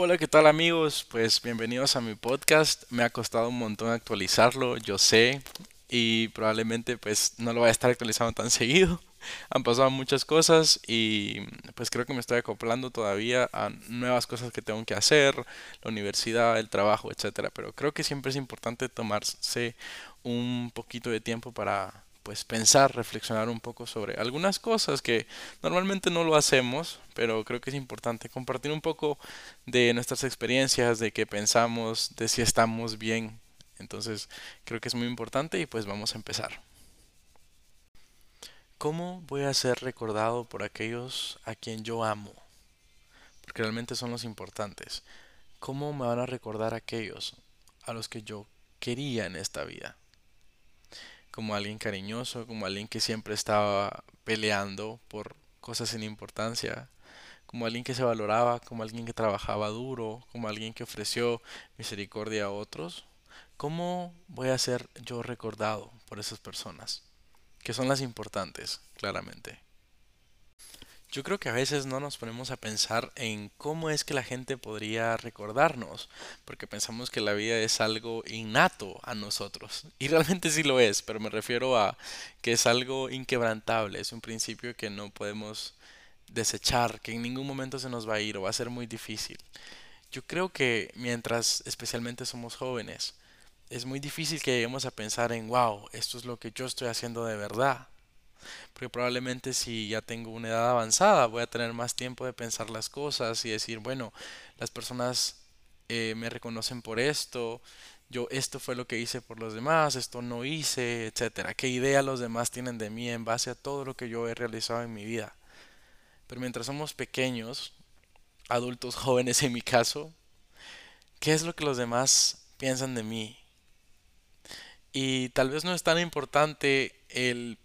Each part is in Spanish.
Hola, ¿qué tal amigos? Pues bienvenidos a mi podcast. Me ha costado un montón actualizarlo, yo sé, y probablemente pues no lo voy a estar actualizando tan seguido. Han pasado muchas cosas y pues creo que me estoy acoplando todavía a nuevas cosas que tengo que hacer, la universidad, el trabajo, etcétera. Pero creo que siempre es importante tomarse un poquito de tiempo para pues pensar, reflexionar un poco sobre algunas cosas que normalmente no lo hacemos, pero creo que es importante compartir un poco de nuestras experiencias, de qué pensamos, de si estamos bien. Entonces creo que es muy importante y pues vamos a empezar. ¿Cómo voy a ser recordado por aquellos a quien yo amo? Porque realmente son los importantes. ¿Cómo me van a recordar aquellos a los que yo quería en esta vida? Como alguien cariñoso, como alguien que siempre estaba peleando por cosas sin importancia, como alguien que se valoraba, como alguien que trabajaba duro, como alguien que ofreció misericordia a otros. ¿Cómo voy a ser yo recordado por esas personas? Que son las importantes, claramente. Yo creo que a veces no nos ponemos a pensar en cómo es que la gente podría recordarnos, porque pensamos que la vida es algo innato a nosotros. Y realmente sí lo es, pero me refiero a que es algo inquebrantable, es un principio que no podemos desechar, que en ningún momento se nos va a ir o va a ser muy difícil. Yo creo que mientras especialmente somos jóvenes, es muy difícil que lleguemos a pensar en, wow, esto es lo que yo estoy haciendo de verdad porque probablemente si ya tengo una edad avanzada voy a tener más tiempo de pensar las cosas y decir, bueno, las personas eh, me reconocen por esto, yo esto fue lo que hice por los demás, esto no hice, etcétera. ¿Qué idea los demás tienen de mí en base a todo lo que yo he realizado en mi vida? Pero mientras somos pequeños, adultos jóvenes en mi caso, ¿qué es lo que los demás piensan de mí? Y tal vez no es tan importante el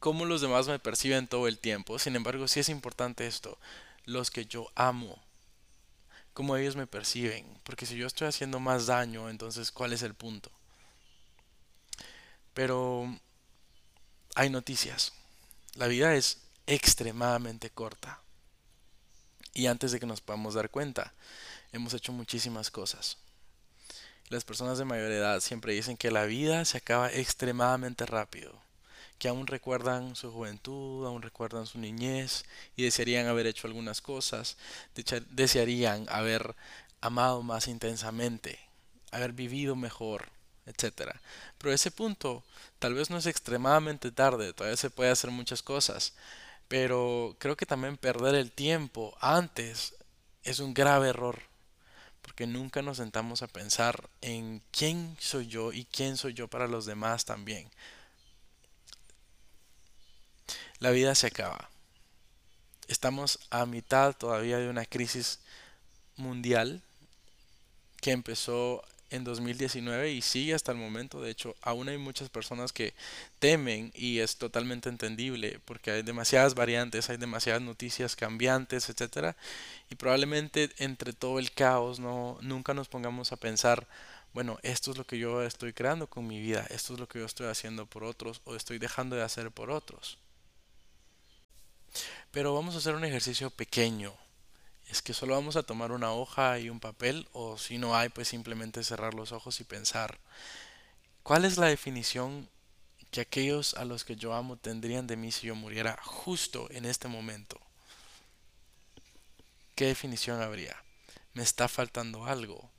cómo los demás me perciben todo el tiempo. Sin embargo, sí es importante esto, los que yo amo, cómo ellos me perciben. Porque si yo estoy haciendo más daño, entonces, ¿cuál es el punto? Pero hay noticias. La vida es extremadamente corta. Y antes de que nos podamos dar cuenta, hemos hecho muchísimas cosas. Las personas de mayor edad siempre dicen que la vida se acaba extremadamente rápido que aún recuerdan su juventud, aún recuerdan su niñez y desearían haber hecho algunas cosas, desearían haber amado más intensamente, haber vivido mejor, etc. Pero ese punto tal vez no es extremadamente tarde, todavía se puede hacer muchas cosas, pero creo que también perder el tiempo antes es un grave error, porque nunca nos sentamos a pensar en quién soy yo y quién soy yo para los demás también. La vida se acaba. Estamos a mitad todavía de una crisis mundial que empezó en 2019 y sigue hasta el momento. De hecho, aún hay muchas personas que temen y es totalmente entendible porque hay demasiadas variantes, hay demasiadas noticias cambiantes, etcétera, y probablemente entre todo el caos no nunca nos pongamos a pensar, bueno, esto es lo que yo estoy creando con mi vida, esto es lo que yo estoy haciendo por otros o estoy dejando de hacer por otros. Pero vamos a hacer un ejercicio pequeño. Es que solo vamos a tomar una hoja y un papel o si no hay pues simplemente cerrar los ojos y pensar. ¿Cuál es la definición que aquellos a los que yo amo tendrían de mí si yo muriera justo en este momento? ¿Qué definición habría? ¿Me está faltando algo?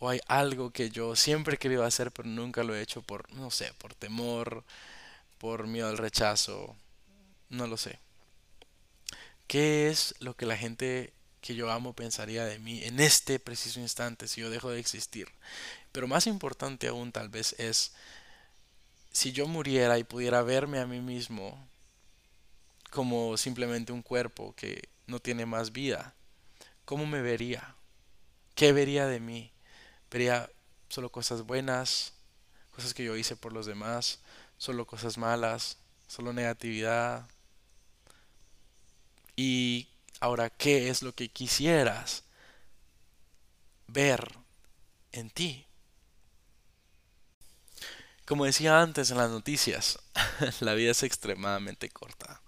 ¿O hay algo que yo siempre he querido hacer pero nunca lo he hecho por, no sé, por temor, por miedo al rechazo? No lo sé. ¿Qué es lo que la gente que yo amo pensaría de mí en este preciso instante si yo dejo de existir? Pero más importante aún tal vez es si yo muriera y pudiera verme a mí mismo como simplemente un cuerpo que no tiene más vida, ¿cómo me vería? ¿Qué vería de mí? ¿Vería solo cosas buenas, cosas que yo hice por los demás, solo cosas malas, solo negatividad, y ahora, ¿qué es lo que quisieras ver en ti? Como decía antes en las noticias, la vida es extremadamente corta.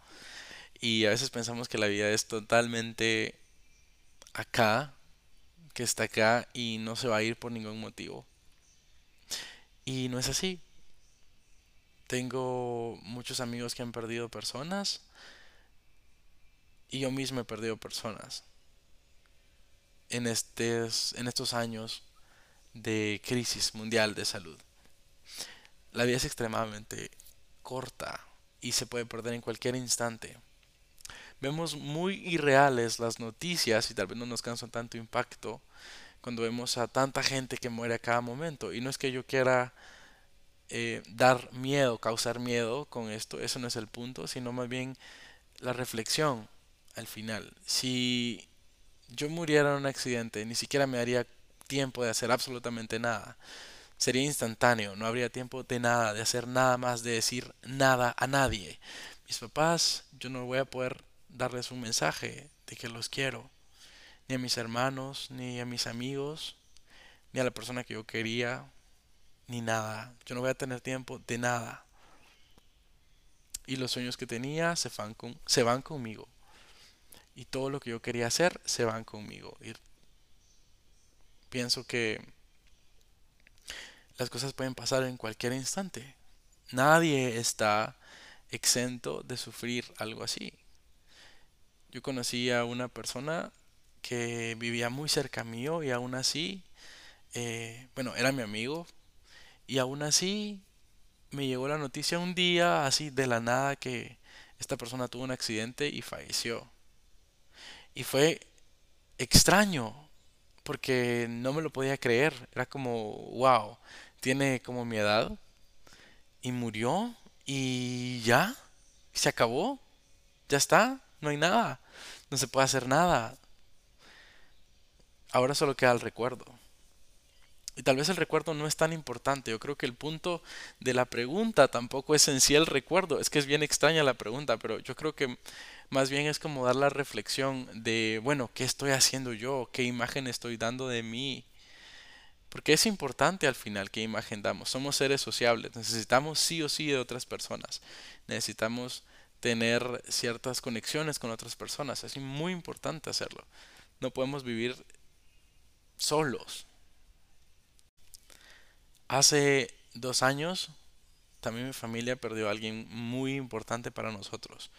Y a veces pensamos que la vida es totalmente acá que está acá y no se va a ir por ningún motivo. Y no es así. Tengo muchos amigos que han perdido personas y yo mismo he perdido personas en, estes, en estos años de crisis mundial de salud. La vida es extremadamente corta y se puede perder en cualquier instante. Vemos muy irreales las noticias y tal vez no nos causan tanto impacto cuando vemos a tanta gente que muere a cada momento. Y no es que yo quiera eh, dar miedo, causar miedo con esto, eso no es el punto, sino más bien la reflexión al final. Si yo muriera en un accidente, ni siquiera me daría tiempo de hacer absolutamente nada. Sería instantáneo, no habría tiempo de nada, de hacer nada más, de decir nada a nadie. Mis papás, yo no voy a poder darles un mensaje de que los quiero, ni a mis hermanos, ni a mis amigos, ni a la persona que yo quería, ni nada. Yo no voy a tener tiempo de nada. Y los sueños que tenía se van, se van conmigo. Y todo lo que yo quería hacer se van conmigo. Pienso que las cosas pueden pasar en cualquier instante. Nadie está exento de sufrir algo así. Yo conocí a una persona que vivía muy cerca mío y aún así, eh, bueno, era mi amigo, y aún así me llegó la noticia un día, así de la nada, que esta persona tuvo un accidente y falleció. Y fue extraño, porque no me lo podía creer. Era como, wow, tiene como mi edad. Y murió y ya, se acabó. Ya está, no hay nada. No se puede hacer nada. Ahora solo queda el recuerdo. Y tal vez el recuerdo no es tan importante. Yo creo que el punto de la pregunta tampoco es en sí el recuerdo. Es que es bien extraña la pregunta, pero yo creo que más bien es como dar la reflexión de, bueno, ¿qué estoy haciendo yo? ¿Qué imagen estoy dando de mí? Porque es importante al final qué imagen damos. Somos seres sociables. Necesitamos sí o sí de otras personas. Necesitamos tener ciertas conexiones con otras personas. Es muy importante hacerlo. No podemos vivir solos. Hace dos años también mi familia perdió a alguien muy importante para nosotros.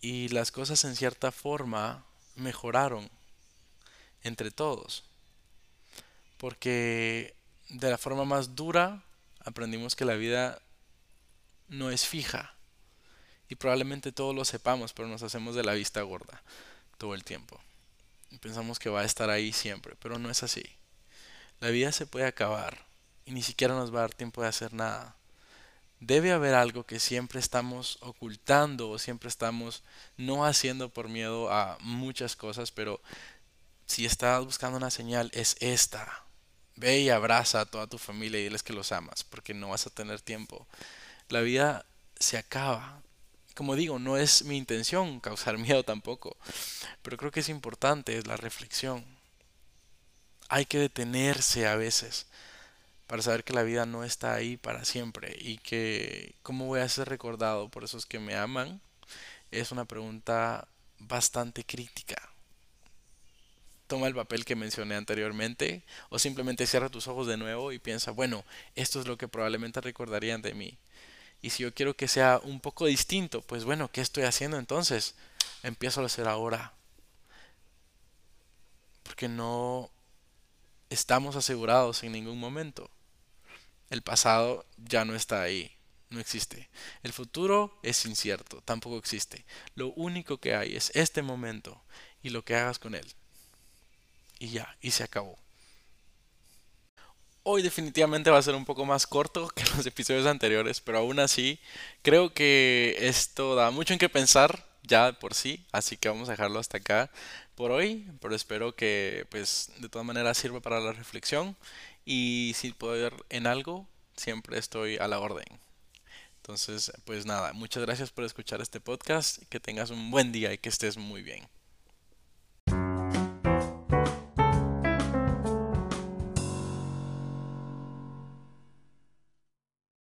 Y las cosas en cierta forma mejoraron entre todos. Porque de la forma más dura aprendimos que la vida no es fija. Y probablemente todos lo sepamos, pero nos hacemos de la vista gorda todo el tiempo. Y pensamos que va a estar ahí siempre, pero no es así. La vida se puede acabar y ni siquiera nos va a dar tiempo de hacer nada. Debe haber algo que siempre estamos ocultando o siempre estamos no haciendo por miedo a muchas cosas, pero si estás buscando una señal es esta. Ve y abraza a toda tu familia y diles que los amas, porque no vas a tener tiempo. La vida se acaba. Como digo, no es mi intención causar miedo tampoco, pero creo que es importante, es la reflexión. Hay que detenerse a veces para saber que la vida no está ahí para siempre y que cómo voy a ser recordado por esos que me aman es una pregunta bastante crítica. Toma el papel que mencioné anteriormente o simplemente cierra tus ojos de nuevo y piensa, bueno, esto es lo que probablemente recordarían de mí. Y si yo quiero que sea un poco distinto, pues bueno, ¿qué estoy haciendo entonces? Empiezo a hacer ahora. Porque no estamos asegurados en ningún momento. El pasado ya no está ahí, no existe. El futuro es incierto, tampoco existe. Lo único que hay es este momento y lo que hagas con él. Y ya, y se acabó. Hoy definitivamente va a ser un poco más corto que los episodios anteriores, pero aún así creo que esto da mucho en qué pensar ya por sí, así que vamos a dejarlo hasta acá por hoy, pero espero que pues de todas maneras sirva para la reflexión y si puedo ver en algo, siempre estoy a la orden. Entonces, pues nada, muchas gracias por escuchar este podcast, que tengas un buen día y que estés muy bien.